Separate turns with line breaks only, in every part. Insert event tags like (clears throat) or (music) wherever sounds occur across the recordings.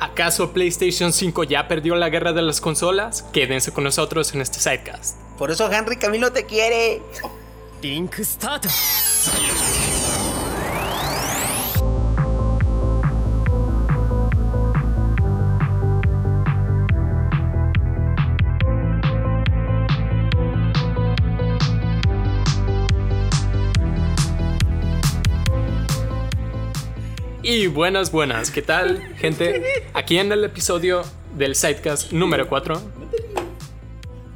¿Acaso PlayStation 5 ya perdió la guerra de las consolas? Quédense con nosotros en este sidecast.
Por eso Henry Camilo te quiere.
リン
Y buenas, buenas, ¿qué tal, gente? Aquí en el episodio del Sidecast número 4.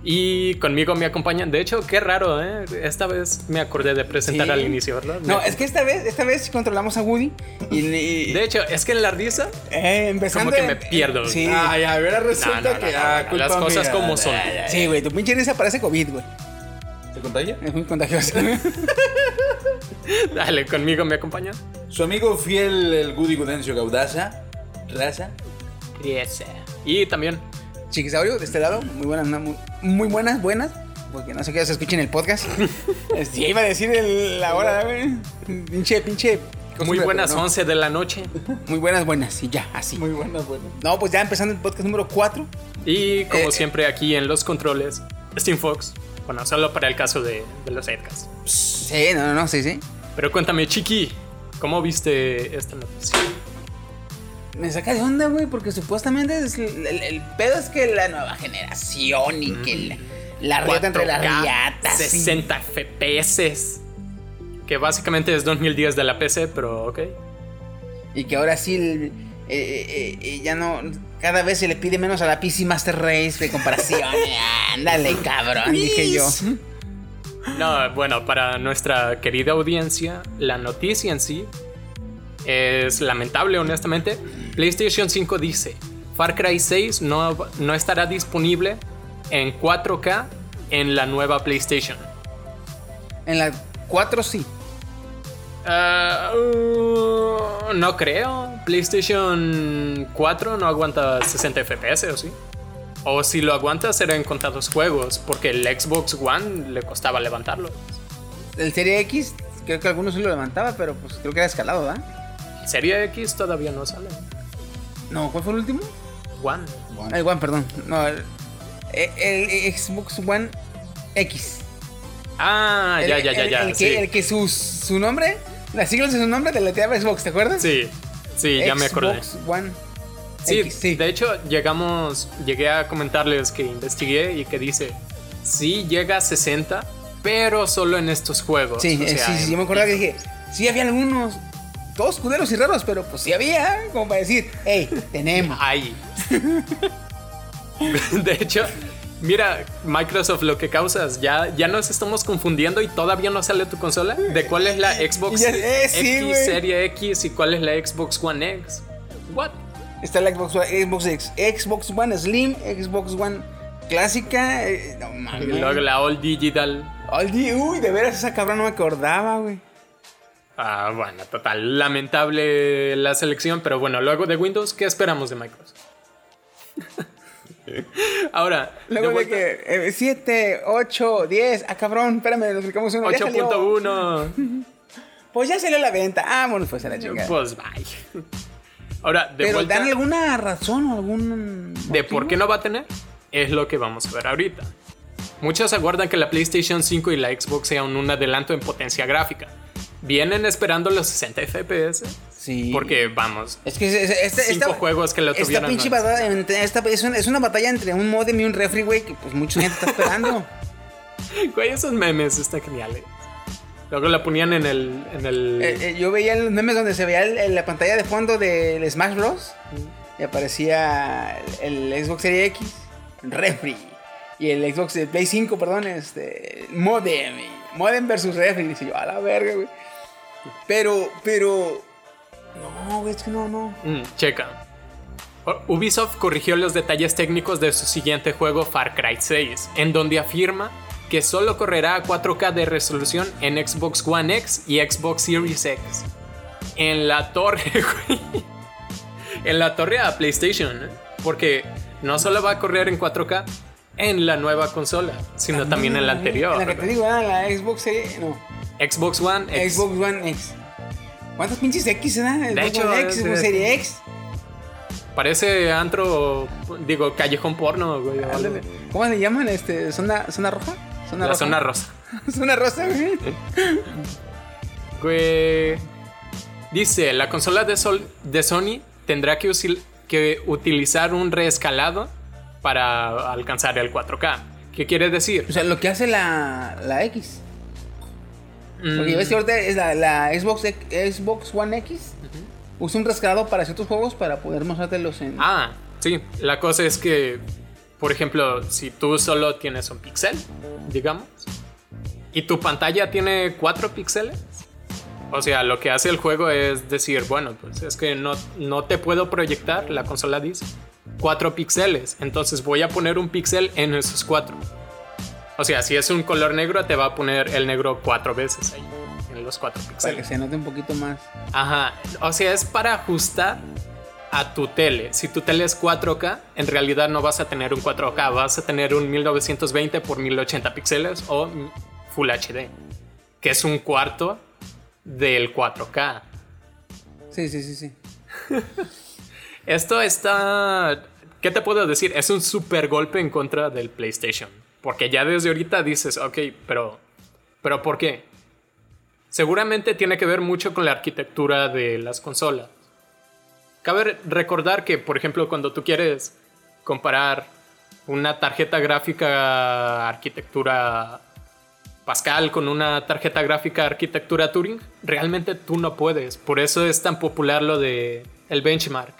Y conmigo me acompañan. De hecho, qué raro, ¿eh? Esta vez me acordé de presentar
Sí.
al inicio, ¿verdad?
No,
Me-
es que esta vez, esta vez controlamos a Woody. Y, y-
De hecho, es que en la risa,
eh, empezando.
como que me pierdo.
Sí.
Ay, a ver,
No,
resulta
no, no,
que
no,
ah,
las cosas
mía.
como son.
Sí, güey, tu pinche risa parece COVID, güey.
¿Se contagia?
Es muy contagioso. (laughs)
Dale, conmigo me acompañan.
Su amigo fiel, el Goody Gudencio Gaudaza, raza.
Y también,
Chiquisaurio, de este lado, muy buenas, no, muy, muy buenas, buenas. Porque no sé qué se escucha en el podcast. (laughs) Sí, iba a decir el- la hora, güey. Pinche, pinche.
muy buenas
pero no.
11 de la noche.
Muy buenas, buenas. Y ya, así.
Muy buena, buena.
No, pues ya empezando el podcast número 4.
Y como
Eh,
siempre, aquí en los controles, Steam Fox. Bueno, solo para el caso de, de los Sidecast.
Sí, no, no, no, sí, sí.
Pero cuéntame, Chiqui, ¿cómo viste esta noticia?
Me saca de onda, güey, porque supuestamente es el, el- el pedo es que la nueva generación y que la, la riata entre las
4K,
riatas. y-
60 FPS. Que básicamente es 2010 de la PC, pero ok.
Y que ahora sí, eh, eh, eh, ya no. Cada vez se le pide menos a la PC Master Race de comparación. (laughs) Ándale, cabrón, dije yo.
No, bueno, para nuestra querida audiencia, la noticia en sí es lamentable, honestamente. PlayStation 5 dice, Far Cry 6 no, no estará disponible en 4K en la nueva PlayStation.
En la 4 sí.
Ah, uh, no creo. PlayStation 4 no aguanta 60 FPS, ¿o sí? O si lo aguanta será en contados juegos, porque el Xbox One le costaba levantarlo.
El Serie X, creo que algunos sí lo levantaba, pero pues creo que era escalado, ¿verdad?
Serie X todavía no sale.
No, ¿cuál fue el último?
One.
El One, perdón. No, el, el Xbox One X.
Ah,
El-
ya, ya, ya,
el-
ya.
El,
sí.
que, el que su, su nombre, las siglas de su nombre te leteaba Xbox, ¿te acuerdas?
sí, sí, ya me acordé.
Xbox One
Sí,
X, sí.
de hecho, llegamos, llegué a comentarles que investigué y que dice, sí llega a 60, pero solo en estos juegos.
Sí,
o
eh,
sea,
sí, sí, yo me acordaba que dije, sí había algunos, todos culeros y raros, pero pues sí había, como para decir, hey, tenemos. (laughs)
Ahí. (laughs) De hecho, mira, Microsoft, lo que causas, ya, ya nos estamos confundiendo y todavía no sale tu consola. ¿De cuál es la (laughs) Xbox
Ya- eh,
X. Serie X y cuál es la Xbox One X? What?
Está la Xbox One, Xbox X, Xbox One Slim, Xbox One clásica, eh, no
Y
mames.
luego la All Digital.
Di- uy, de veras esa cabrón no me acordaba, güey.
Ah, bueno, total, lamentable la selección, pero bueno, luego de Windows, ¿qué esperamos de Microsoft? (laughs) Ahora, de
Luego de
vuelta-
que 7, 8, 10, ah cabrón, espérame, nos explicamos uno. ya salió.
8.1. (laughs)
Pues ya salió la venta. Ah, bueno, pues a la chingada.
Pues bye. Ahora, de
Pero
vuelta,
dan alguna razón o algún.
de por qué no va a tener, es lo que vamos a ver ahorita. Muchos aguardan que la PlayStation 5 y la Xbox sean un adelanto en potencia gráfica. Vienen esperando los 60 FPS.
Sí.
Porque, vamos,
Es que es- es- esta,
Cinco
esta-
juegos que lo
esta
tuvieran
pinche
más.
batalla, esta- es, una, es una batalla entre un modem y un refri, güey, que pues mucha gente está esperando. (laughs)
güey, esos memes están geniales. Luego la ponían en el. En el
Eh, eh, yo veía los memes donde se veía el- el- la pantalla de fondo del Smash Bros. Y aparecía el, el Xbox Series X, refri. Y el Xbox de Play 5, perdón, este. Modem. Modem versus refri. Y dice yo, a la verga, güey. Pero, pero. No, güey, es que no, no.
Mm, checa. Ubisoft corrigió los detalles técnicos de su siguiente juego Far Cry 6, en donde afirma que solo correrá a 4K de resolución en Xbox One X y Xbox Series X. En la torre, (laughs) güey. En la torre a PlayStation, ¿eh? porque no solo va a correr en 4K en la nueva consola, sino también en la anterior.
En la que te digo, ah, la Xbox Series. No.
Xbox One X.
Xbox One X. ¿Cuántos pinches X se da? Xbox
hecho,
X,
es-
Xbox Series X.
Parece antro, digo, callejón porno, güey.
¿Cómo le llaman? Este, ¿Zona, zona roja? ¿Zona
La
roja?
zona rosa. (laughs)
zona rosa, güey.
Güey. Dice, la consola de, Sol- de Sony tendrá que, usil- que utilizar un reescalado para alcanzar el 4K. ¿Qué quiere decir?
O sea, lo que hace la, la X.
Mm,
Porque ves que ahorita es la, la Xbox, Xbox One X. Usa un rescalado para ciertos juegos para poder mostrártelos en.
Ah, sí. La cosa es que, por ejemplo, si tú solo tienes un pixel, digamos, y tu pantalla tiene 4 píxeles, o sea, lo que hace el juego es decir, bueno, pues es que no, no te puedo proyectar, la consola dice, 4 píxeles, entonces voy a poner un píxel en esos 4. O sea, si es un color negro, te va a poner el negro 4 veces ahí, en los 4
para que
píxeles.
se note un poquito más.
Ajá, o sea, es para ajustar a tu tele. Si tu tele es 4K, en realidad no vas a tener un 4K, vas a tener un 1920 por 1080 píxeles o Full HD, que es un cuarto del 4K.
Sí, sí, sí, sí. (laughs)
Esto está... ¿Qué te puedo decir? Es un super golpe en contra del PlayStation. Porque ya desde ahorita dices, ok, pero... ¿Pero por qué? Seguramente tiene que ver mucho con la arquitectura de las consolas. Cabe recordar que, por ejemplo, cuando tú quieres comparar una tarjeta gráfica arquitectura Pascal con una tarjeta gráfica arquitectura Turing, realmente tú no puedes. Por eso es tan popular lo de el benchmark.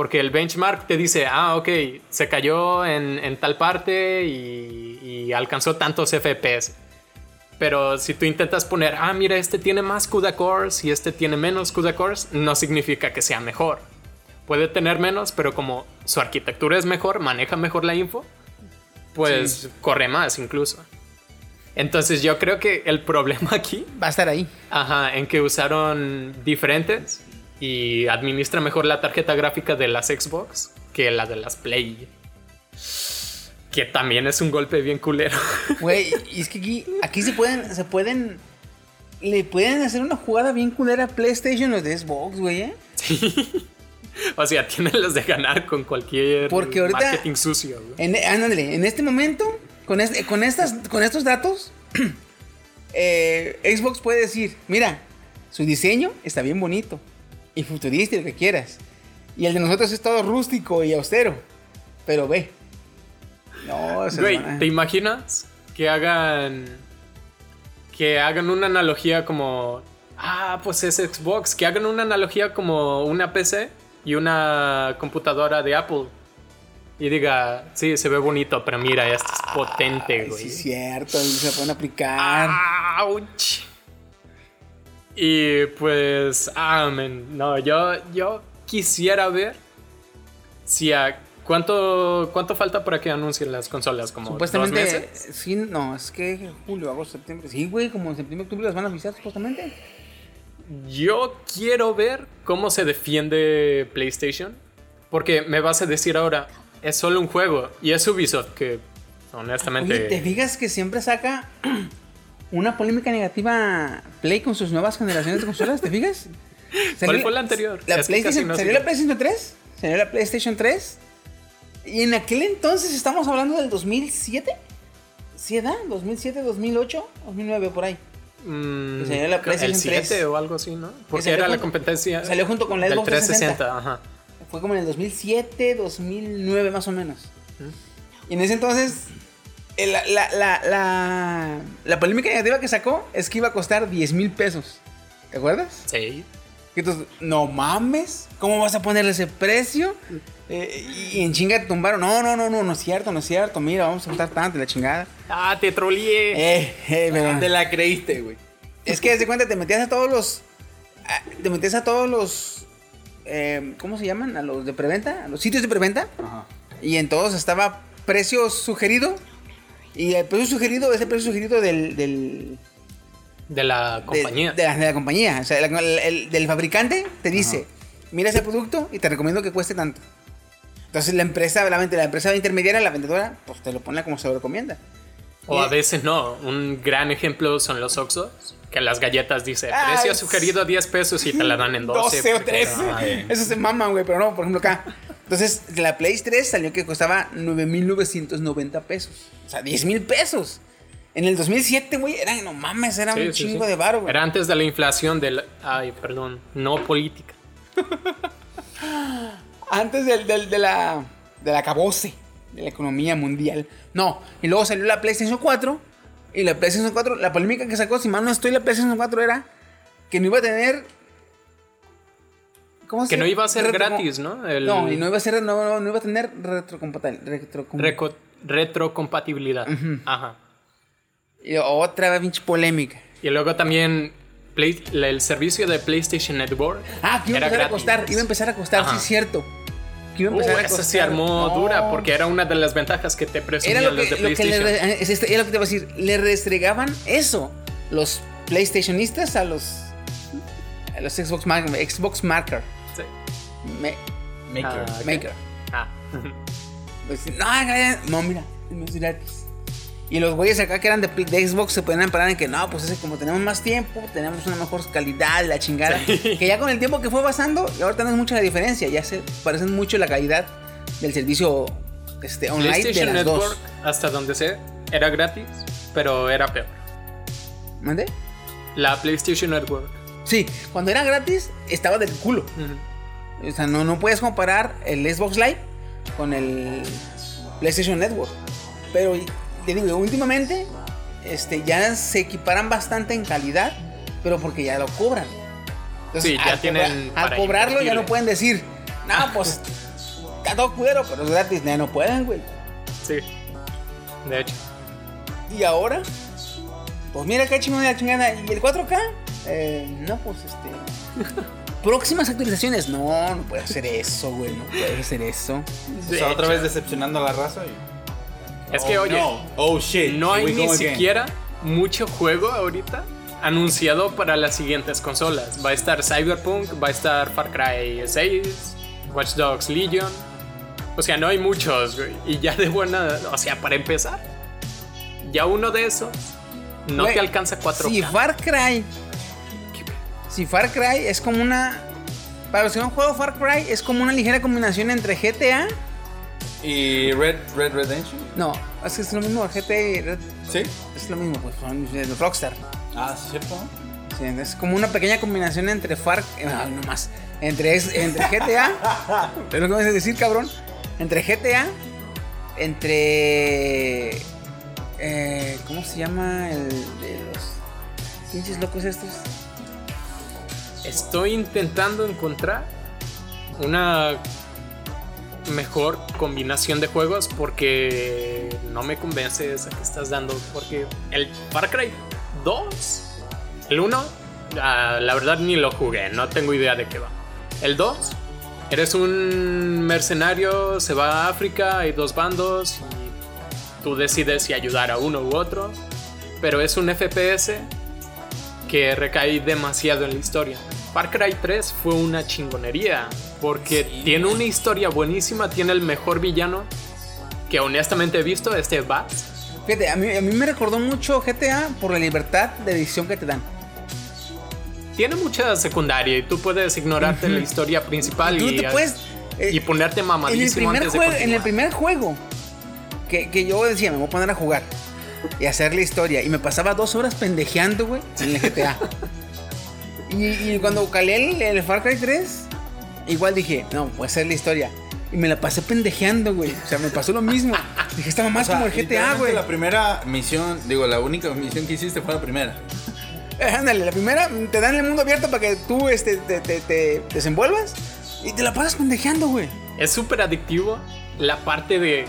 Porque el benchmark te dice, ah, ok, se cayó en, en tal parte y, y alcanzó tantos FPS. Pero si tú intentas poner, ah, mira, este tiene más CUDA cores y este tiene menos CUDA cores, no significa que sea mejor. Puede tener menos, pero como su arquitectura es mejor, maneja mejor la info, pues corre más incluso. Entonces yo creo que el problema (laughs) aquí,
Va a estar ahí.
ajá, en que usaron diferentes y administra mejor la tarjeta gráfica de las Xbox que la de las Play. Que también es un golpe bien culero. (laughs)
Güey, y es que aquí, aquí se pueden, se pueden. Le pueden hacer una jugada bien culera a PlayStation los de Xbox, güey, ¿eh?
O sea, tienen las de ganar con cualquier
Porque ahorita-
marketing sucio. güey.
En, ándale, en este momento, con, este- con, estas, con estos datos, (clears throat) eh, Xbox puede decir, mira, su diseño está bien bonito y futurista y lo que quieras. Y el de nosotros es todo rústico y austero. Pero ve. No, se
Güey, ¿te imaginas que hagan que hagan una analogía como ah, pues es Xbox, que hagan una analogía como una PC y una computadora de Apple y diga, sí, se ve bonito, pero mira, esto es potente,
Ay,
güey.
sí, es cierto, y se pueden aplicar.
¡Auch! Y pues, ah, man, no, yo, yo quisiera ver si a cuánto, cuánto falta para que anuncien las consolas, como dos
Supuestamente,
meses.
sí, no, es que julio, agosto, septiembre. Sí, güey, como en septiembre, octubre las van a avisar supuestamente.
Yo quiero ver cómo se defiende PlayStation, porque me vas a decir ahora, es solo un juego y es Ubisoft que, honestamente,
Oye, ¿te fijas que siempre saca una polémica negativa Play con sus nuevas generaciones de consolas? ¿Te fijas? (laughs)
¿Cuál fue la anterior?
La PlayStation,
no
¿Salió la PlayStation 3? ¿Salió la PlayStation 3? Y en aquel entonces estamos hablando del 2007. ¿Sí edad? ¿2007, 2008, 2009 por ahí?
Mm,
salió la
el
PlayStation
7
3.
o algo así, ¿no? Porque era la
junto-
competencia.
salió junto con la Xbox
360. Ajá.
Fue como en el 2007, 2009 más o menos. Y en ese entonces, la, la, la, la, la polémica negativa que sacó es que iba a costar 10 mil pesos. ¿Te acuerdas?
Sí.
Entonces, no mames, ¿cómo vas a ponerle ese precio? Eh, y en chinga te tumbaron. No, no, no, no, no es cierto, no es cierto. Mira, vamos a contar tanto la chingada.
Ah, te troleé.
Eh, eh, pero-
Te la creíste, güey.
Es que, de cuenta, te metías a todos los. a- Te metías a todos los. eh, ¿Cómo se llaman? A los de preventa, a los sitios de preventa.
Ajá.
Y en todos estaba precio sugerido. Y el precio sugerido es el precio sugerido del. del
De la
de-
compañía.
De, la, de la compañía. O sea, el, el- el- del fabricante te dice: Mira ese producto y te recomiendo que cueste tanto. Entonces la empresa, la, la empresa intermediaria, la vendedora, pues te lo pone como se lo recomienda.
o a veces no. Un gran ejemplo son los Oxos. Que las galletas dice
Ah,
precio
es-
sugerido 10 pesos y te la dan en (laughs) 12.
12 o
porque-
13.
Ay.
Eso se maman, güey. Pero no, por ejemplo, acá. Entonces, la Play 3 salió que costaba 9.990 pesos. O sea, 10 mil pesos. En el 2007, güey, eran, no mames, era
Sí,
un
sí,
chingo
sí.
de varo, güey.
Era antes de la inflación del. Ay, perdón. No política. (laughs)
Antes del, del- de la de la cabose de la economía mundial. No, y luego salió la PlayStation 4 y la PlayStation 4, la polémica que sacó, si mal no estoy, la PlayStation 4 era que no iba a tener ¿Cómo se
Que no iba a ser
Retro-
gratis, ¿no? El-
No, y no iba a ser no, no, no iba a tener retrocompatibilidad.
Reco- retrocompatibilidad. Ajá.
Y otra pinche polémica.
Y luego también Play- el servicio de PlayStation Network.
Ah, que iba a empezar
gratis.
a costar, iba a empezar a costar,
Ajá.
sí es cierto. Que iba a
Uh, esa se armó
No.
dura porque era una de las ventajas que te presumían
lo
los de
lo que
PlayStation.
le, es este- era lo que te iba a decir. Le restregaban eso los PlayStationistas a los a los Xbox, Mar- Xbox Marker. Me-
Maker.
Ah.
Maker.
Ah. (laughs)
Pues, no, no, mira, no es gratis. Y los güeyes acá que eran de, de Xbox se podían parar en que no, pues es que como tenemos más tiempo, tenemos una mejor calidad, la chingada.
Sí. (laughs)
Que ya con el tiempo que fue pasando, y ahorita no es mucha la diferencia, ya se parecen mucho la calidad del servicio este, online de
PlayStation
las
Network,
dos.
hasta donde sé, era gratis, pero era peor.
¿Mande?
La PlayStation Network.
Sí, cuando era gratis estaba del culo. O sea, no, no puedes comparar el Xbox Live con el PlayStation Network. Pero te digo, últimamente este, ya se equiparan bastante en calidad, pero porque ya lo cobran. Entonces,
Sí, ya
al
tienen
cobra- al cobrarlo ya no pueden decir, no, (laughs) pues está todo culero, pero es gratis. Ya no pueden, güey.
Sí. De hecho.
Y ahora, pues mira qué chingón de la chingada. ¿Y el 4K? Eh, no, pues este. (laughs) Próximas actualizaciones. No, no puede hacer eso, güey. No puede hacer eso.
O sea, otra vez decepcionando a la raza. y-
Es que,
Oh,
oye,
no. Oh shit.
no hay ni
go again.
siquiera mucho juego ahorita anunciado para las siguientes consolas. Va a estar Cyberpunk, va a estar Far Cry 6, Watch Dogs Legion. O sea, no hay muchos, güey. Y ya de buena, o sea, para empezar, ya uno de esos no
Güey,
te alcanza 4K.
Si Far Cry. Si Far Cry es como una. Para los que no han jugado Far Cry, es como una ligera combinación entre GTA.
¿Y Red, Red Redemption?
No, es que es lo mismo. GTA y Red-
Sí.
es lo mismo, pues son Rockstar.
Ah, sí, cierto.
Sí, es como una pequeña combinación entre Far. Ay, no más. Entre, entre GTA. (laughs) es lo que me a decir, cabrón. Entre GTA. Entre. eh, ¿Cómo se llama? El de los. Pinches locos estos.
Estoy intentando encontrar una mejor combinación de juegos porque no me convence esa que estás dando. Porque el Far Cry 2, el 1, ah, la verdad ni lo jugué, no tengo idea de qué va. El 2, eres un mercenario, se va a África, hay dos bandos y tú decides si ayudar a uno u otro. Pero es un FPS que recae demasiado en la historia. Far Cry 3 fue una chingonería porque tiene una historia buenísima, tiene el mejor villano que honestamente he visto, este Bass.
Fíjate, a mí, a mí me recordó mucho GTA por la libertad de decisión que te dan.
Tiene mucha secundaria y tú puedes ignorarte la historia principal
Tú
y,
te puedes. eh,
y ponerte
en, el
mamadísimo
primer
antes de
juego, en el primer juego que, que yo decía, me voy a poner a jugar y hacer la historia. Y me pasaba dos horas pendejeando, güey, en el GTA. (laughs) y, y cuando calé el, el Far Cry 3, igual dije, no, voy a hacer la historia. Y me la pasé pendejeando, güey. O sea, me pasó lo mismo. Dije, estaba más
O sea,
como el GTA, güey.
La primera misión, digo, la única misión que hiciste fue la primera.
Eh, Ándale, la primera te dan el mundo abierto para que tú este, te, te- te desenvuelvas y te la pasas pendejeando, güey.
Es súper adictivo la parte de...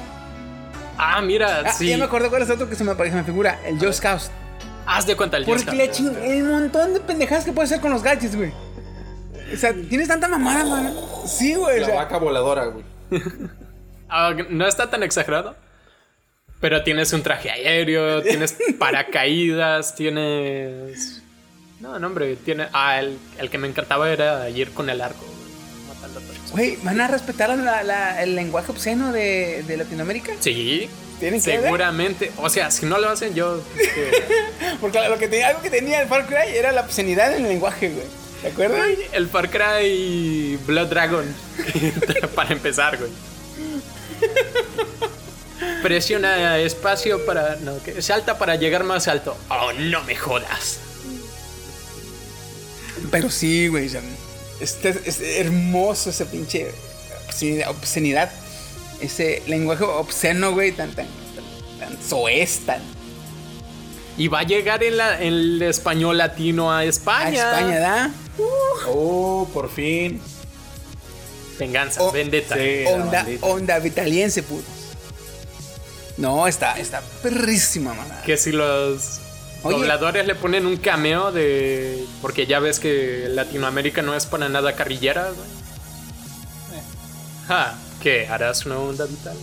Ah, mira,
Ah,
sí.
Ya me acordé cuál es otro que se me, que me figura, el Joe Scouts.
Haz de cuenta el Just
Porque le ching el montón de pendejadas que puedes hacer con los gadgets, güey. O sea, tienes tanta mamada, man. Sí, güey. o
La
sea,
vaca voladora, güey. (laughs)
Ah, no está tan exagerado. Pero tienes un traje aéreo, tienes (laughs) paracaídas, tienes. No, no, hombre, tiene. Ah, el, el que me encantaba era ir con el arco, Güey,
¿van a respetar la- la- el lenguaje obsceno de, de Latinoamérica?
Sí,
¿Tienen que ver?
seguramente. O sea, si no lo hacen, yo. este, (laughs)
Porque lo que tenía, algo que tenía el Far Cry era la obscenidad en el lenguaje, güey. ¿Te acuerdas?
El Far Cry Blood Dragon. (laughs) para empezar, güey. Presiona espacio para. No, que salta para llegar más alto. Oh, no me jodas.
Pero sí, güey. Este- es hermoso ese pinche obscenidad, obscenidad. Ese lenguaje obsceno, güey, tan, tan, tan, tan soez, tan.
Y va a llegar en la- el español latino a
A
España.
España, ¿da?
Oh, por fin.
Venganza,
Oh,
vendetta.
sí.
Onda, onda vitaliense, putos. No, está, está perrísima, mamá.
Que si los
Oye.
dobladores le ponen un cameo de. Porque ya ves que Latinoamérica no es para nada carrillera, güey. Ja, ¿qué? ¿Harás una onda vital?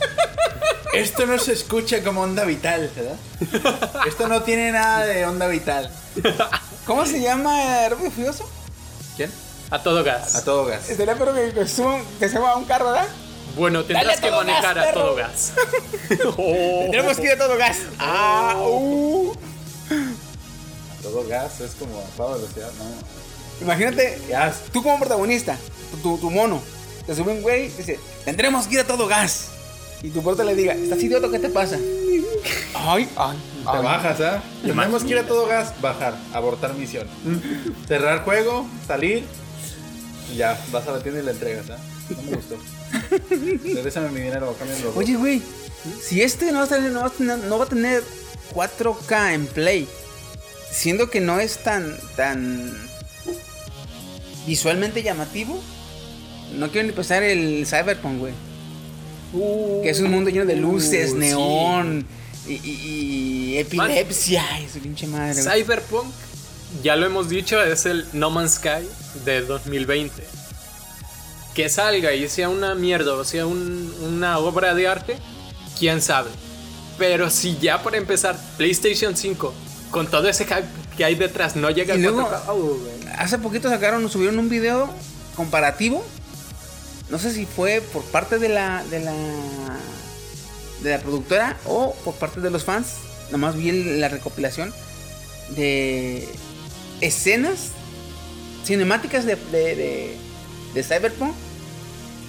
(laughs)
Esto no se escucha como onda vital, ¿verdad? (laughs) Esto no tiene nada de onda vital.
¿Cómo se llama Rápido Furioso?
¿Quién?
A todo gas.
A todo gas.
Estaría pero que, que suban- que se va a un carro, ¿verdad?
Bueno, tendrás que
todo
manejar
gas,
a todo gas. (laughs) Oh.
Tenemos que ir a todo gas. Ah, uh.
A todo gas es como a toda velocidad, no.
Imagínate,
Gas.
tú como protagonista, tu, tu mono, te sube un güey y dice, tendremos que ir a todo gas. Y tu prota le diga, ¿estás idiota? ¿Qué te pasa? Ay, ay,
Te
ay.
bajas, ¿ah? Tenemos que ir a todo gas, bajar, abortar misión. Cerrar juego, salir. Y ya, vas a la tienda y la entregas, ¿ah? No me gustó. (laughs) Regrésame mi dinero, cámbiamelo.
Oye, güey, si este no va, a tener, no, va a tener, no va a tener 4K en Play, siendo que no es tan, tan visualmente llamativo, no quiero ni pensar el Cyberpunk, güey. que es un mundo lleno de luces,
Uh,
neón y, y- y epilepsia y su pinche madre.
Cyberpunk, ya lo hemos dicho, es el No Man's Sky de 2020. Que salga y sea una mierda o sea un- una obra de arte, quién sabe. Pero si ya para empezar, PlayStation 5, con todo ese hype que hay detrás, no llega
Y
a
luego-
4K, oh, güey.
Hace poquito sacaron, subieron un video comparativo. No sé si fue por parte de la de la de la productora o por parte de los fans. Nomás vi la recopilación de escenas cinemáticas de, de, de- de Cyberpunk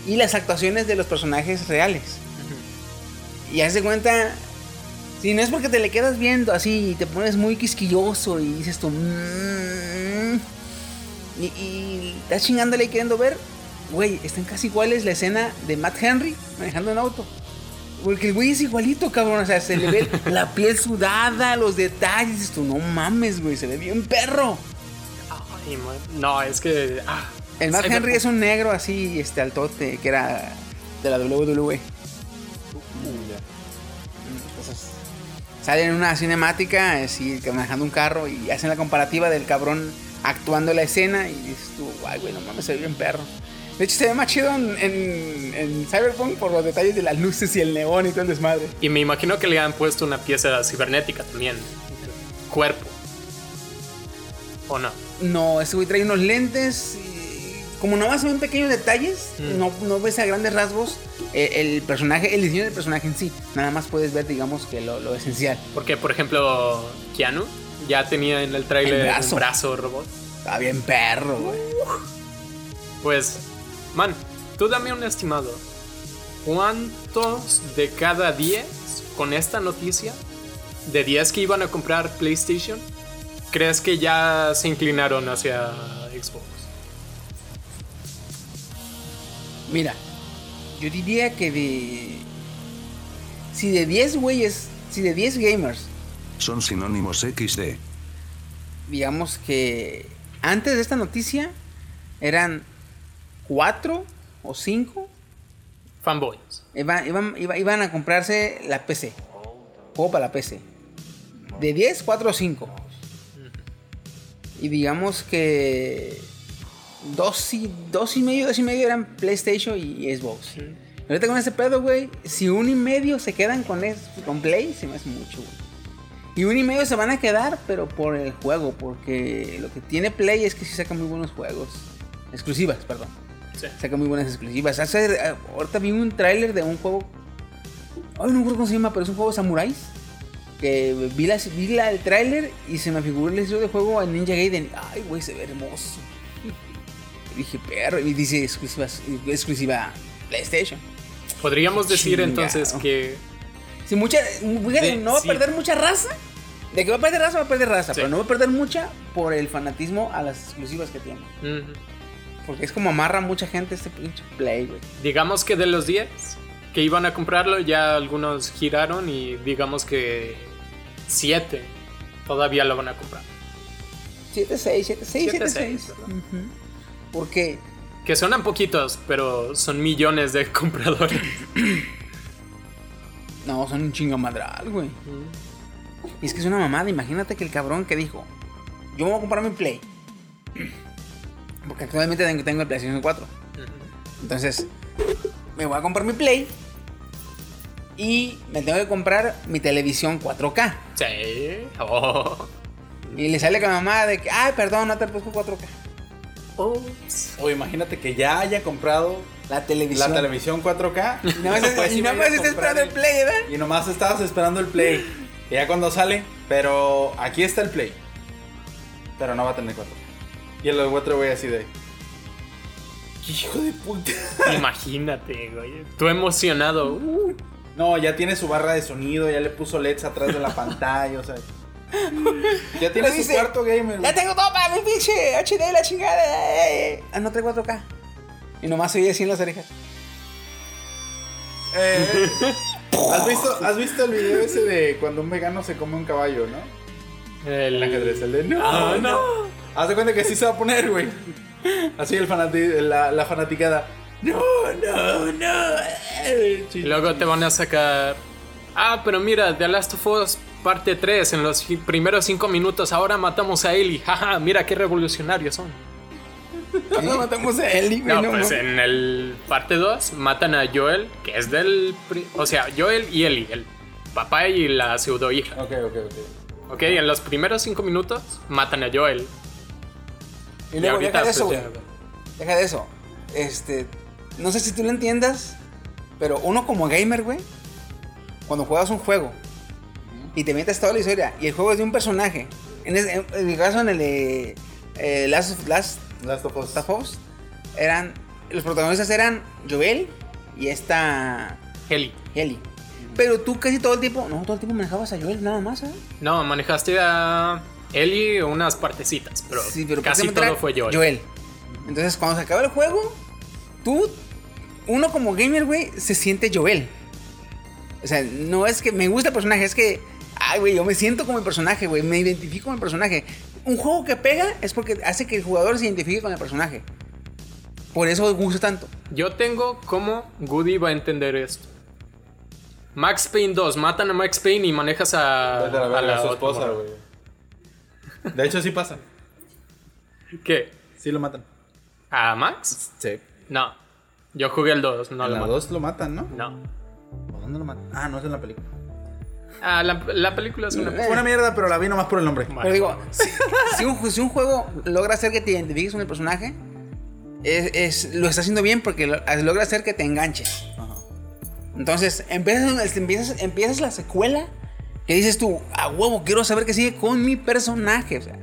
y las actuaciones de los personajes reales. Y haz de cuenta, si no es porque te le quedas viendo así y te pones muy quisquilloso y dices tú, "Mm", y, y estás chingándole y queriendo ver, güey, están casi iguales la escena de Matt Henry manejando un auto. Porque el güey es igualito, cabrón. O sea, se le ve (laughs) la piel sudada, los detalles. Dices tú, no mames, güey, se ve bien perro.
Ay. No, es que. ah,
El
Cyberpunk-
Henry es un negro así, este altote, que era de la WWE. Entonces, sale en una cinemática, así, manejando un carro y hacen la comparativa del cabrón actuando la escena y dices tú, guay, güey, no mames, se ve bien perro. De hecho, se ve más chido en, en- en Cyberpunk por los detalles de las luces y el neón y todo el desmadre.
Y me imagino que le han puesto una pieza cibernética también. Cuerpo. ¿O no?
No, ese güey trae unos lentes y como nomás se ven pequeños detalles,
Mm.
no, no ves a grandes rasgos eh, el personaje, el diseño del personaje en sí. Nada más puedes ver, digamos, que lo, lo esencial.
Porque, por ejemplo, Keanu ya tenía en el
El
tráiler
brazo.
un brazo robot.
Está bien perro, güey.
Pues, man, tú dame un estimado. ¿Cuántos de cada 10 con esta noticia, de 10 que iban a comprar PlayStation, crees que ya se inclinaron hacia Xbox?
Mira, yo diría que de. Si de 10 güeyes, si de 10 gamers,
Son sinónimos XD.
digamos que antes de esta noticia eran 4 o 5
Fanboys.
Iban, iban, iba- iban a comprarse la PC. Juego para la PC. De 10, 4 o 5. Y digamos que. Dos y, dos y medio, dos y medio eran PlayStation y Xbox. Ahorita con ese pedo, güey. Si un y medio se quedan con, es- con Play, se me hace mucho, güey. Y un y medio se van a quedar, pero por el juego. Porque lo que tiene Play es que sí saca muy buenos juegos. Exclusivas, perdón
Sí.
saca muy buenas exclusivas. Hace, eh, ahorita vi un tráiler de un juego. Ay, no me acuerdo cómo se llama, pero es un juego de samuráis. que vi, la, vi la- el tráiler y se me figuró el estilo de juego en Ninja Gaiden. Ay, güey, se ve hermoso. Dije, perro. Y dice exclusiva, exclusiva PlayStation.
Podríamos decir
Chingado.
entonces que
Si mucha, fíjate,
De-
no va a
sí.
perder mucha raza. De que va a perder raza, va a perder raza.
Sí.
Pero no va a perder mucha por el fanatismo a las exclusivas que tiene.
ujú,
Porque es como amarra a mucha gente este pinche play, güey.
digamos que de los 10 que iban a comprarlo, ya algunos giraron y digamos que 7 todavía lo van a comprar.
7-6, 7-6,
7-6,
7-6.
¿verdad?
Ujú. Porque
Que suenan poquitos, pero son millones de (laughs) compradores.
no, son un chingo madral, güey. Y es que es una mamada. Imagínate que el cabrón que dijo: Yo me voy a comprar mi Play. (clears throat) Porque actualmente tengo, tengo el PlayStation 4. Entonces, me voy a comprar mi Play. Y me tengo que comprar mi televisión 4K.
Sí. Oh.
Y le sale con la mamá de que, ay, perdón, no te puse 4K.
Ups.
O imagínate que ya haya comprado
La televisión.
la televisión 4K.
Y nada más,
Pues (laughs)
y nada está esperando el Play, ¿verdad?
Y nomás estabas esperando el Play. (laughs) Y ya cuando sale, pero aquí está el Play. Pero no va a tener 4. Y el otro voy así de. Hijo de puta. (laughs)
Imagínate, güey. Tú emocionado. Uh,
No, ya tiene su barra de sonido, ya le puso LEDs atrás de la pantalla, o sea. (laughs) Ya tiene su
dice,
cuarto gamer.
Ya tengo todo para mi pinche HD la chingada. eh, eh. Ah, no trae 4K. Y nomás se oye así en las orejas.
Eh, ¿has, visto, ¿Has visto el video ese de cuando un vegano se come un caballo, no?
el
El ajedrez, el de no,
Ah,
no. Haz de cuenta que sí se va a poner, güey. Así el fanati- la, la fanaticada. No, no, no.
Y luego te van a sacar. Ah, pero mira, The Last of Us parte 3. En los primeros 5 minutos, ahora matamos a Ellie. (laughs) Jaja, mira qué revolucionarios son.
Cuando matamos a Ellie, güey,
No,
no,
pues
no.
en el parte 2 matan a Joel, que es del. O sea, Joel y Ellie, el papá y la pseudo hija.
Ok, ok, ok.
Ok, en los primeros 5 minutos matan a Joel.
Y luego,
ahorita,
deja de eso,
pues,
güey.
ya-
Deja de eso. Este. No sé si tú lo entiendas. Pero uno como gamer, güey. Cuando juegas un juego. Y te metes toda la historia. Y el juego es de un personaje. En, ese- en- en mi caso, en el de. eh, Last, of- Last
Last of Us.
of Us, Eran. Los protagonistas eran Joel y esta.
Ellie.
Ellie. Pero tú casi todo el tiempo. No, todo el tiempo manejabas a Joel nada más, ¿eh?
No, manejaste a Ellie unas partecitas, pero,
Sí, pero
casi todo fue Joel.
Joel. Entonces, cuando se acaba el juego, tú, uno como gamer, güey, se siente Joel. O sea, no es que me gusta el personaje, es que, ay, güey, yo me siento como el personaje, güey, me identifico con el personaje. Un juego que pega es porque hace que el jugador se identifique con el personaje. Por eso gusta tanto.
Yo tengo cómo Goody va a entender esto. Max Payne 2, matan a Max Payne y manejas a,
a la
a
verga,
la
a su esposa, güey. De hecho, sí pasa.
¿Qué?
Sí lo matan.
¿A Max?
Sí.
No. Yo jugué el 2, no
en
lo
la
mato.
2 lo matan, ¿no?
No.
¿O dónde lo matan? Ah, no es en la película.
Ah, la, la película es una.
Eh.
Fue una mierda, pero la vi nomás por el nombre.
Pero digo, si, si un, si un juego logra hacer que te identifiques con el personaje, es, es- lo está haciendo bien porque lo- logra hacer que te enganches.
Ajá.
Entonces, empiezas, empiezas, empiezas la secuela que dices tú, a huevo, quiero saber qué sigue con mi personaje. O sea,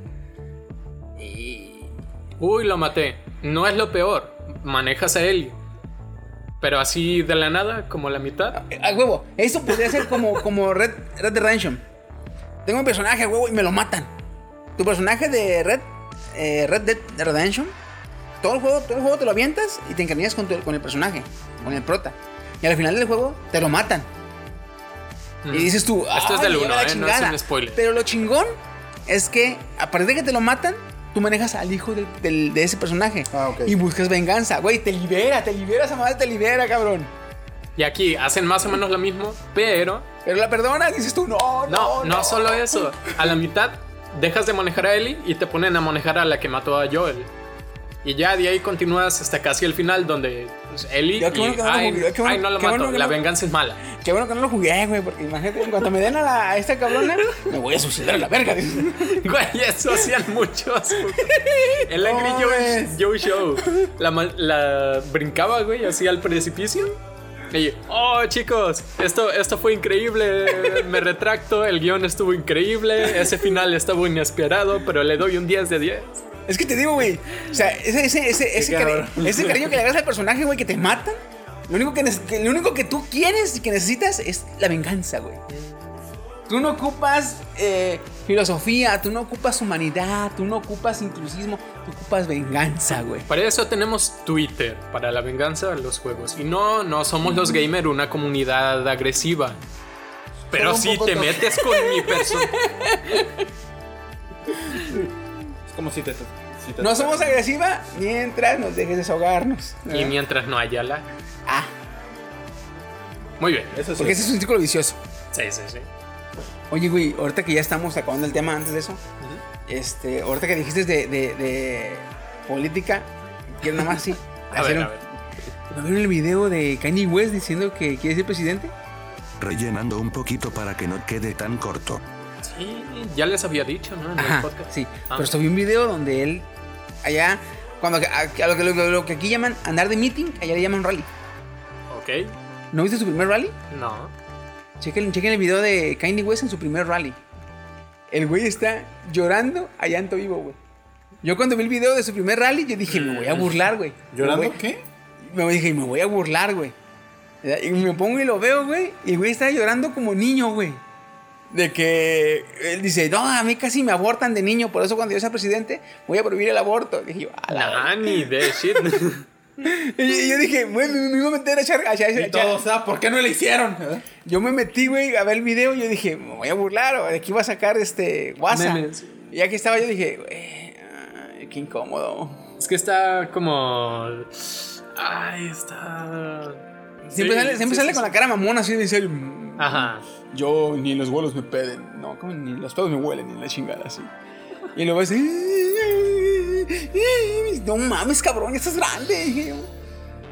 y
Uy, lo maté. No es lo peor. Manejas a Ellie. Pero así de la nada, como la mitad.
a huevo, eso podría ser como, (laughs) como Red, Red Dead Redemption. Tengo un personaje a huevo y me lo matan. Tu personaje de Red, eh, Red Dead Redemption, todo el, juego, todo el juego te lo avientas y te encariñas con, tu- con el personaje, con el prota. Y al final del juego te lo matan.
Mm.
Y dices tú,
Esto es
"Ay,
del
lleva
1,
la
¿eh? No es
chingada".
un spoiler.
Pero lo chingón es que a partir de que te lo matan, tú manejas al hijo del- del- de ese personaje.
Ah, ok.
Y buscas venganza. Güey, te libera, te libera, esa madre te libera, cabrón.
Y aquí hacen más o menos lo mismo, pero
Pero la perdonas, dices tú, no,
no,
no,
no, solo eso. A la mitad dejas de manejar a Ellie y te ponen a manejar a la que mató a Joel. Y ya de ahí continúas hasta casi el final donde
qué
y,
bueno que no lo
ay,
jugué, bueno-
ay, no lo mato,
bueno
la
no-
venganza es mala.
Qué bueno que no lo jugué, güey, porque imagínate, en cuanto me den a, la, a esta cabrona, me voy a suicidar a la verga. (laughs)
Güey, eso hacían muchos. El Angry Joe, Show. La brincaba, güey, así al precipicio. Y, oh chicos, esto, esto fue increíble, me retracto, el guion estuvo increíble, ese final estuvo inesperado, pero le doy un 10 de 10.
Es que te digo, güey. O sea, ese, ese, ese, ese, cari-
cabrón.
ese cariño que le hagas al personaje, güey, que te matan. Lo único que, lo único que tú quieres y que necesitas es la venganza, güey. Tú no ocupas eh, filosofía, tú no ocupas humanidad, tú no ocupas intrusismo, tú ocupas venganza, güey.
Para eso tenemos Twitter, para la venganza de los juegos. Y no, no somos los gamer una comunidad agresiva. Pero
un
si te metes con mi persona. (laughs)
Es como si te. si te
No somos agresiva mientras nos dejes desahogarnos.
y
¿verdad?
mientras no haya la.
Ah,
Muy bien.
Eso sí.
porque ese es un círculo vicioso.
Sí, sí, sí.
Oye, güey, ahorita que ya estamos acabando el tema antes de eso, este, ahorita que dijiste de, de, de política, quiero nada más sí.
A
hacer
ver,
un-
a ver.
¿No vieron el video de Kanye West diciendo que quiere ser presidente?
Rellenando un poquito para que no quede tan corto.
Sí, ya les había dicho, ¿no? En el podcast.
sí.
Ah.
Pero subí un video donde él, allá, cuando a, a lo, que, lo, que- lo que aquí llaman andar de meeting, allá le llaman rally.
Ok.
¿No viste su primer rally?
No.
Chequen, chequen el video de Kanye West en su primer rally. El güey está llorando a llanto vivo, güey. Yo cuando vi el video de su primer rally, yo dije, me voy a burlar, güey.
¿Llorando
Me voy-
qué?
Me dije, me voy a burlar, güey. Y me pongo y lo veo, güey. Y el güey está llorando como niño, güey. De que él dice, no, a mí casi me abortan de niño, por eso cuando yo sea presidente voy a prohibir el aborto. Dije yo, a la
Nah, ni de shit. (laughs)
Y yo dije, güey, me, me iba a meter a echar. a echar- a
Y
echar-
todo, o sea, ¿por qué no le hicieron?
Yo me metí, güey, a ver el video y yo dije, me voy a burlar, o de aquí iba a sacar este WhatsApp.
Memes.
Y ya que estaba yo dije, güey, qué incómodo.
es que está como. Ay, está.
Siempre
Sí,
sale, siempre
sí,
sale
sí,
con
sí.
la cara mamona así de serio. "Mm,
Ajá.
Yo ni los vuelos me peden. No, como ni los pedos me huelen, ni la chingada así. Y luego así. No mames, cabrón, estás grande. dije yo.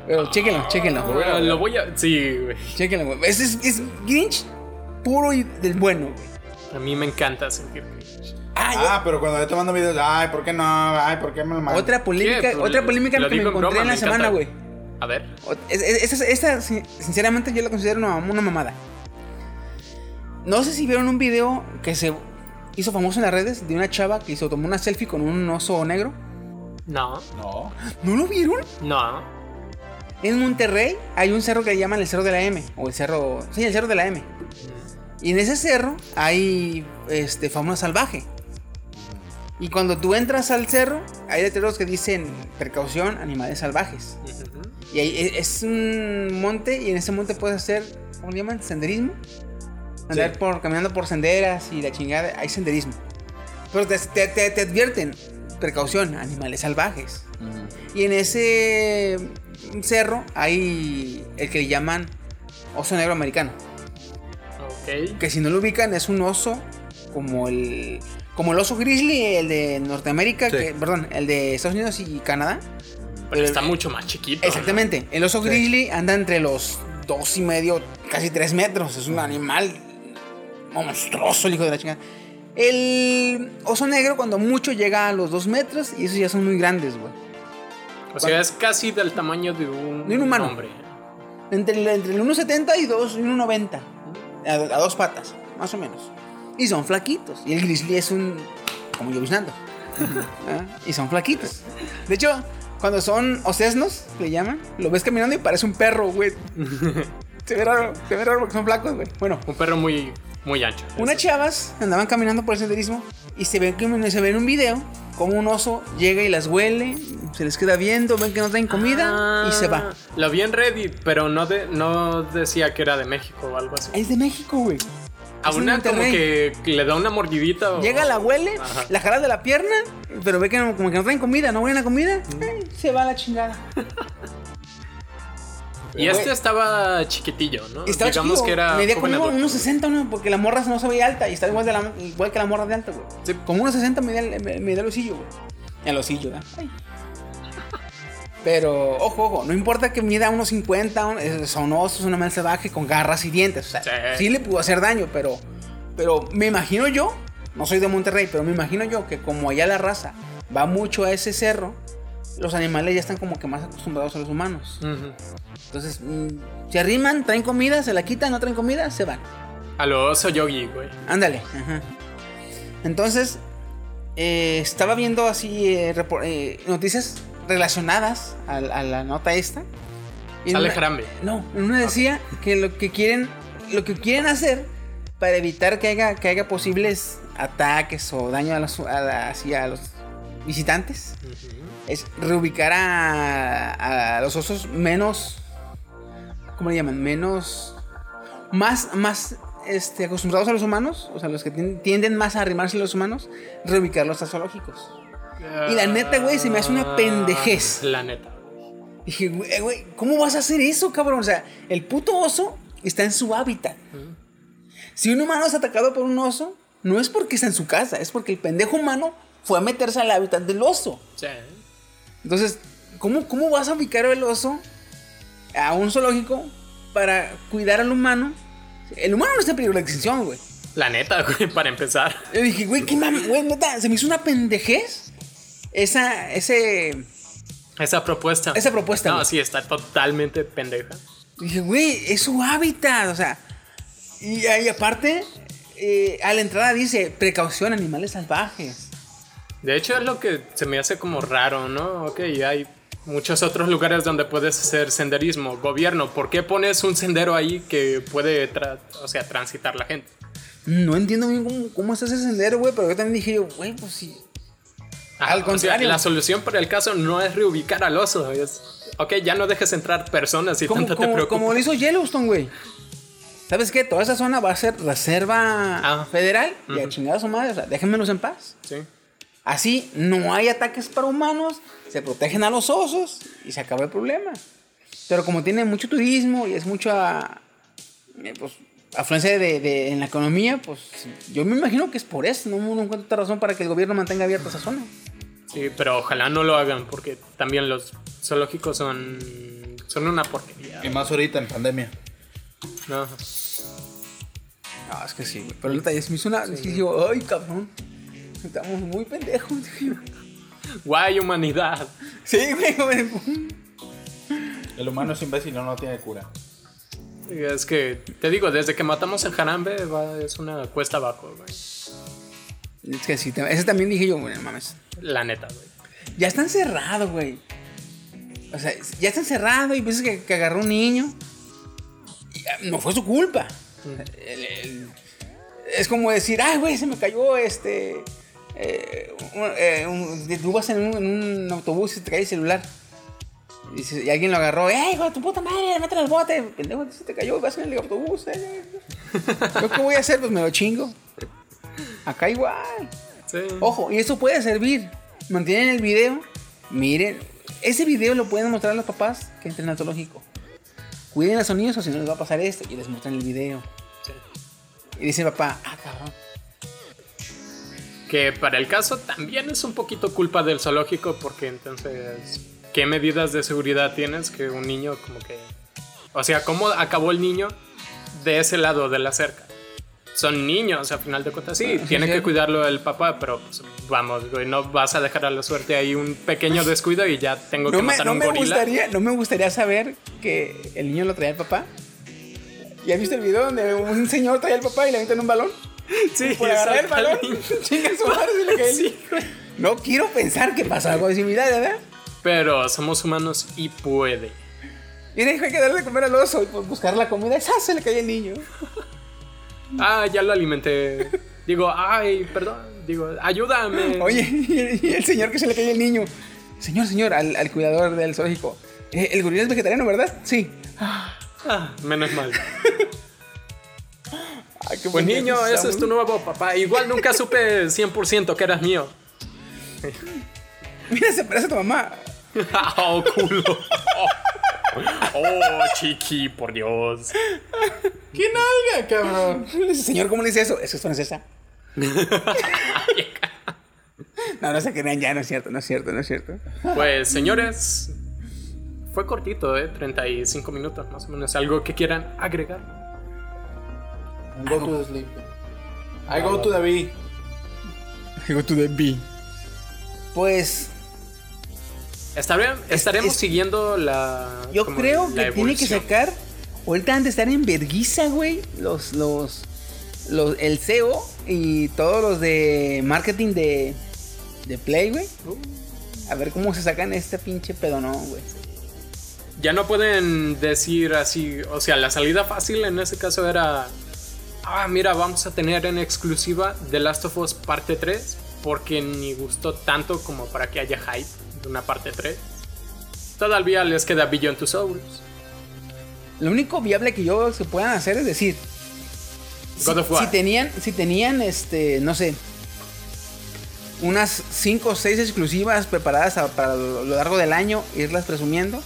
Pero chéquenlo, chéquenlo.
Ah, lo voy a. Sí, güey.
Chéquenlo, güey. Es, es, es Grinch puro y del bueno, güey.
A mí me encanta sentir cringe.
Ah,
Ah, pero cuando yo te mando videos, ay, ¿por qué no? Ay, ¿por qué me lo mandas?
otra polémica, otra polémica
Lo
que me encontré
broma,
en la
me
semana, güey.
A ver.
Es- es- Esta, esta, sin- sinceramente, yo la considero una, una mamada. No sé si vieron un video que se hizo famoso en las redes de una chava que hizo, tomó una selfie con un oso negro.
No,
No.
¿No lo vieron?
no.
En Monterrey hay un cerro que le llaman el Cerro de la M. O el cerro. Sí, el Cerro de la M. Y en ese cerro hay este, fauna salvaje. Y cuando tú entras al cerro, hay letreros que dicen precaución, animales salvajes. Y ahí e- es un monte y en ese monte puedes hacer, ¿cómo le llaman? Senderismo. Andar
Sí.
por, caminando por senderas y la chingada, hay senderismo. Pero te, te- te- te advierten, precaución, animales salvajes. Y en ese cerro hay el que le llaman oso negro americano.
Ok.
Que si no lo ubican es un oso como el como el oso grizzly, el de Norteamérica,
Sí.
que, perdón, el de Estados Unidos y Canadá.
Pero está mucho más chiquito. ¿no?
Exactamente. El oso
Sí.
grizzly anda entre los dos y medio, casi tres metros. Es un animal monstruoso, el hijo de la chingada. El oso negro, cuando mucho, llega a los dos metros y esos ya son muy grandes, güey.
O sea, es casi del tamaño de un,
De un humano.
hombre.
Entre, el- entre el 1,70 y, y 1,90. A, a dos patas, más o menos. Y son flaquitos. Y el grizzly es un. como lloviznando. (laughs) ¿Ah? Y son flaquitos. De hecho, cuando son osesnos, le llaman, lo ves caminando y parece un perro, güey. (laughs) Se ve raro, se ve raro porque son flacos, güey. Bueno,
Un perro muy, muy ancho.
unas chavas andaban caminando por el senderismo y se ven que se ve en un video como un oso llega y las huele, se les queda viendo, ven que no traen comida y se va.
Ah, Lo vi en Reddit, pero no, de, no decía que era de México o algo así.
Es de México, güey.
A
es en
una como que le da una mordidita. o-
Llega, la huele,
Ajá.
la jala de la pierna, pero ve que no- como que no traen comida, no huelen a comida, ay, se va a la chingada. (laughs)
Y este estaba chiquitillo, ¿no?
Estaba
Digamos que era.
medía como
adulto.
unos 60, ¿no? Porque la morra no se veía alta y está igual, de la, igual que la morra de alta, güey.
Sí.
Como unos 60 medía, medía el osillo, güey. El osillo, ¿verdad? Ay. Pero, ojo, ojo, no importa que mida unos 50, un- es- son osos, un animal salvaje con garras y dientes. O sea,
Sí.
sí le pudo hacer daño, pero, pero me imagino yo, no soy de Monterrey, pero me imagino yo que como allá la raza va mucho a ese cerro, los animales ya están como que más acostumbrados a los humanos. Entonces, mm, se arriman, traen comida, se la quitan, no traen comida, se van.
A lo oso yogi, güey.
Ándale. ajá. Entonces, eh, estaba viendo así eh, eh, noticias relacionadas a, a la nota esta. Y
Sale
una-. No, en una decía que lo que quieren, lo que quieren hacer para evitar que haya, que haya posibles ataques o daño a los, a la- así a los visitantes es reubicar a, a los osos menos, ¿cómo le llaman? Menos, más, más este, acostumbrados a los humanos, o sea, los que tien- tienden más a arrimarse a los humanos, reubicarlos a zoológicos. Y la neta, güey, se me hace una pendejez.
La neta.
Dije, güey, eh, güey, ¿cómo vas a hacer eso, cabrón? O sea, el puto oso está en su hábitat. Si un humano es atacado por un oso, no es porque está en su casa, es porque el pendejo humano fue a meterse al hábitat del oso.
Sí.
Entonces, ¿cómo, cómo vas a ubicar el oso a un zoológico para cuidar al humano? El humano no está en peligro de extinción, güey.
La neta, (laughs) güey, para empezar.
Yo dije, güey, qué mam... Güey, neta, se me hizo una pendejez esa, ese...
Esa propuesta.
Esa propuesta,
No,
güey.
sí, está totalmente pendeja.
Dije, güey, es su hábitat, o sea. Y, y aparte, eh, a la entrada dice, precaución, animales salvajes.
De hecho, es lo que se me hace como raro, ¿no? Ok, hay muchos otros lugares donde puedes hacer senderismo. Gobierno, ¿por qué pones un sendero ahí que puede, o sea, transitar la gente?
No entiendo bien cómo, cómo es ese sendero, güey, pero yo también dije, güey, pues sí.
Ajá,
Al
o sea,
contrario.
la solución para el caso no es reubicar al oso. Es, ok, ya no dejes entrar personas y
Como,
tanto te
como,
preocupa.
como lo hizo Yellowstone, güey. ¿Sabes qué? Toda esa zona va a ser reserva
Ah.
federal y a chingar a su madre, o sea, déjenmelos en paz.
Sí.
Así no hay ataques para humanos, se protegen a los osos y se acaba el problema. Pero como tiene mucho turismo y es mucha eh, pues, afluencia de, de- en la economía, pues yo me imagino que es por eso. No, no encuentro otra razón para que el gobierno mantenga abierta esa zona.
Sí, pero ojalá no lo hagan porque también los zoológicos son, son una porquería.
Y más ahorita en pandemia.
No.
No, es que sí. Pero la neta, ya se me hizo una. dije yo, ay, cabrón. Estamos muy pendejos.
Guay, humanidad.
Sí, güey, güey.
El humano es imbécil, no, no tiene cura.
Es que, te digo, desde que matamos el jarambe va- es una cuesta abajo, güey.
Es que sí, ese también dije yo, güey, no mames.
La neta, güey.
Ya está encerrado, güey. O sea, ya está encerrado y piensas que, que agarró un niño. Y, no fue su culpa. El- el- es como decir, ay, güey, se me cayó este. Eh, un- eh, un- tú vas en un, en un autobús y te cae el celular. Y, y alguien lo agarró, ¡eh, hijo de tu puta madre! ¡Mételo al bote! Pendejo, se te cayó, vas en el autobús. eh". (laughs) ¿Yo qué voy a hacer? Pues me lo chingo. Acá igual.
Sí.
Ojo, y eso puede servir. Mantienen el video. Miren, ese video lo pueden mostrar a los papás que entren al zoológico. Cuiden a los niños o si no les va a pasar esto. Y les muestran el video.
Sí.
Y dice el papá, ah, cabrón.
Que para el caso también es un poquito culpa del zoológico porque entonces, ¿qué medidas de seguridad tienes que un niño como que... O sea, ¿cómo acabó el niño de ese lado de la cerca? Son niños, a final de cuentas, sí,
Ah, sí,
tiene que
cierto.
cuidarlo el papá, pero pues, vamos, güey, no vas a dejar a la suerte ahí un pequeño descuido y ya tengo
No
que
me,
matar
no,
un
me
gorila.
gustaría, no me gustaría saber que el niño lo traía el papá. ¿Y has visto el video donde un señor traía al papá y le avientan un balón?
Sí, (laughs)
Por agarrar el balón, chinga su madre y le cae el
Sí.
No quiero pensar que pasa algo similar, ¿verdad?
Pero somos humanos y puede.
Y deja que darle de comer al oso y pues buscar la comida. ¡Esa se le cae el niño! (laughs)
Ah, ya lo alimenté. Digo, ay, perdón. Digo, ayúdame. (laughs)
Oye, y el señor que se le cae el niño. Señor, señor, al, al cuidador del zoológico. "Eh, el gorila es vegetariano, ¿verdad? Sí.
Ah, menos mal.
Ay, qué
Pues
buen
niño, ese es tu nuevo papá. Igual nunca supe 100% que eras mío. (laughs)
Mira, se parece a tu mamá. (laughs)
oh, culo. Oh, chiqui, por Dios.
¡Qué nalga, cabrón! (laughs)
Señor, ¿cómo le dice eso? Eso es francesa. no, no se crean ya, no es cierto, no es cierto, no es cierto.
Pues, señores, fue cortito, ¿eh? 35 minutos más o menos. ¿Algo que quieran agregar?
Go to the sleep. I go to the bee.
Go to the B. Pues.
Estaré- estaremos
es-
siguiendo la.
Yo creo
la
que tiene que sacar. Ahorita han de estar en verguiza, güey. Los, los, los. El CEO y todos los de marketing de. De Play, güey. A ver cómo se sacan este pinche pedonón, güey.
Ya no pueden decir así. O sea, la salida fácil en ese caso era. Ah, mira, vamos a tener en exclusiva The Last of Us parte 3. Porque ni gustó tanto como para que haya hype de una parte 3. Todavía les queda Beyond Two Souls.
Lo único viable que yo se puedan hacer es decir. Si,
God of War.
si tenían, si tenían, este, no sé, unas 5 o 6 exclusivas preparadas a- para lo, lo largo del año, irlas presumiendo,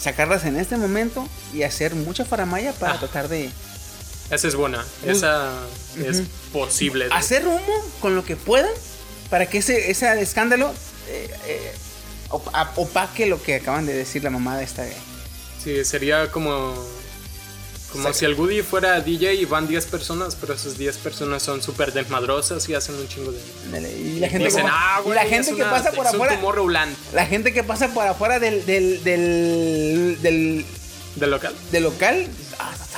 sacarlas en este momento y hacer mucha faramaya para
Ah.
tratar de
Esa es buena. Esa es posible. de-
hacer humo con lo que puedan para que ese, ese escándalo eh, eh, opaque lo que acaban de decir la mamada esta. güey.
Sí, sería como. Como
Sa-
si el Woody fuera DJ y van 10 personas, pero esas 10 personas son súper desmadrosas y hacen un chingo de.
Y la gente,
Dicen,
como-
ah,
y
güey,
la gente que
una-
pasa por
es un
afuera. La gente que pasa por afuera del, del, del, del,
del local.
del local,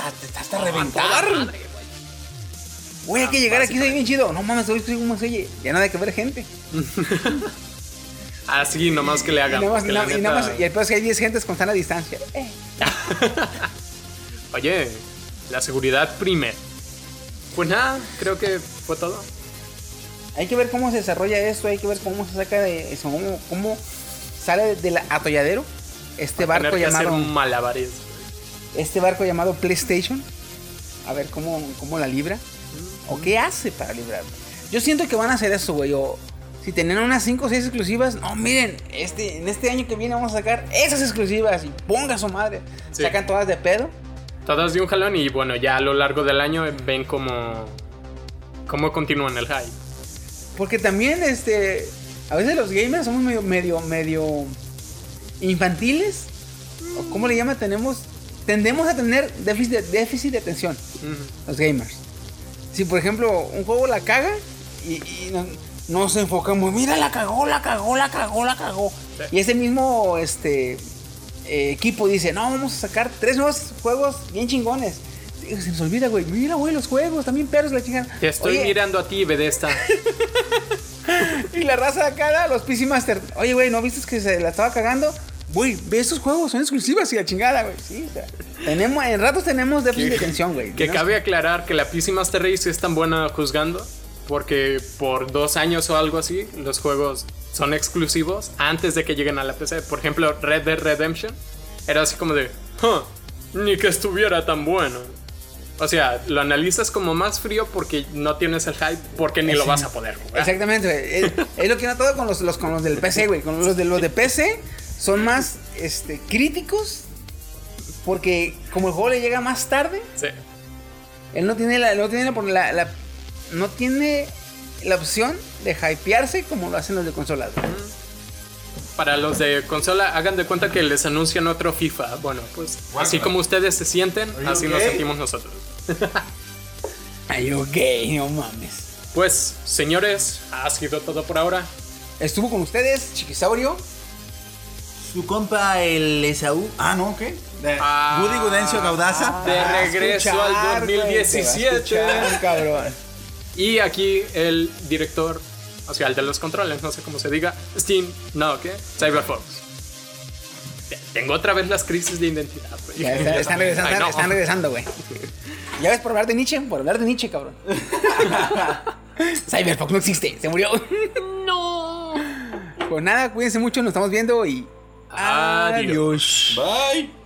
ah, está, está hasta
Toda
reventar.
madre,
Güey, hay que llegar aquí, soy bien chido. No mames, hoy estoy como se oye. Ya nada que ver gente. (laughs)
Así, nomás que le hagan.
y nada- y el peor es que hay 10 gentes con sana distancia. Eh. (laughs)
Oye, la seguridad primero. Pues nada, creo que fue todo.
Hay que ver cómo se desarrolla esto, hay que ver cómo se saca de eso, cómo, cómo sale del atolladero este barco llamado
malabares.
Este barco llamado PlayStation. A ver cómo, cómo la libra. O qué hace para librarla. Yo siento que van a hacer eso, güey. O si tenían unas 5 o 6 exclusivas, no, miren, este, en este año que viene vamos a sacar esas exclusivas y ponga su madre.
Sí.
Sacan todas de pedo.
Todas de un jalón y bueno, ya a lo largo del año ven cómo, cómo continúan el hype.
Porque también, este, a veces los gamers somos medio, medio, medio infantiles. O cómo le llama, tenemos, tendemos a tener déficit de, déficit de atención. Los gamers. Si por ejemplo un juego la caga y, y no- nos enfocamos, mira la cagó, la cagó, la cagó, la cagó.
Sí.
Y ese mismo este eh, equipo dice, no, vamos a sacar tres nuevos juegos bien chingones. Se nos olvida, güey, mira, güey, los juegos, también perros la chingada.
Te estoy
Oye,
mirando a ti, Bethesda. (laughs)
Y la raza de acá, los PC Master. Oye, güey, ¿no viste que se la estaba cagando? Güey, ve estos juegos, son exclusivas y la chingada, güey. Sí, o sea, tenemos, en ratos tenemos déficit de atención, güey.
Que
¿no?
cabe aclarar que la PC Master Race es tan buena juzgando porque por dos años o algo así los juegos son exclusivos antes de que lleguen a la PC. Por ejemplo, Red Dead Redemption era así como de, "Huh, ni que estuviera tan bueno. O sea, lo analizas como más frío porque no tienes el hype, porque ni lo vas a poder jugar.
Exactamente. Es, es lo que no todo con los, los- con los del PC, güey. Con los de los de PC son más este, críticos. Porque como el juego le llega más tarde,
Sí.
él no tiene la, no tiene la, la- la- no tiene la opción de hypearse como lo hacen los de consolas. güey.
Para los de consola, hagan de cuenta que les anuncian otro FIFA. Bueno, pues así como ustedes se sienten, así nos sentimos nosotros. (laughs)
Ay, ok, no mames.
Pues, señores, ha sido todo por ahora.
Estuvo con ustedes, Chiquisaurio.
Su compa el Esaú. Ah, no, ¿qué? De
Ah.
Woody Gudencio Gaudaza.
De
Ah,
regreso
escuchar,
al
güey, te va a
2017.
escuchar, cabrón.
Y aquí el director, o sea, el de los controles, no sé cómo se diga, Steam, no, ¿qué? Cyberfox. Te- Tengo otra vez las crisis de identidad, güey.
Ya están, regresando,
Ay, no.
están regresando, güey. ¿Ya ves por hablar de Nietzsche? Por hablar de Nietzsche, cabrón. (laughs) Cyberpunk no existe, se murió.
No.
Pues nada, cuídense mucho, nos estamos viendo y.
Adiós.
Bye.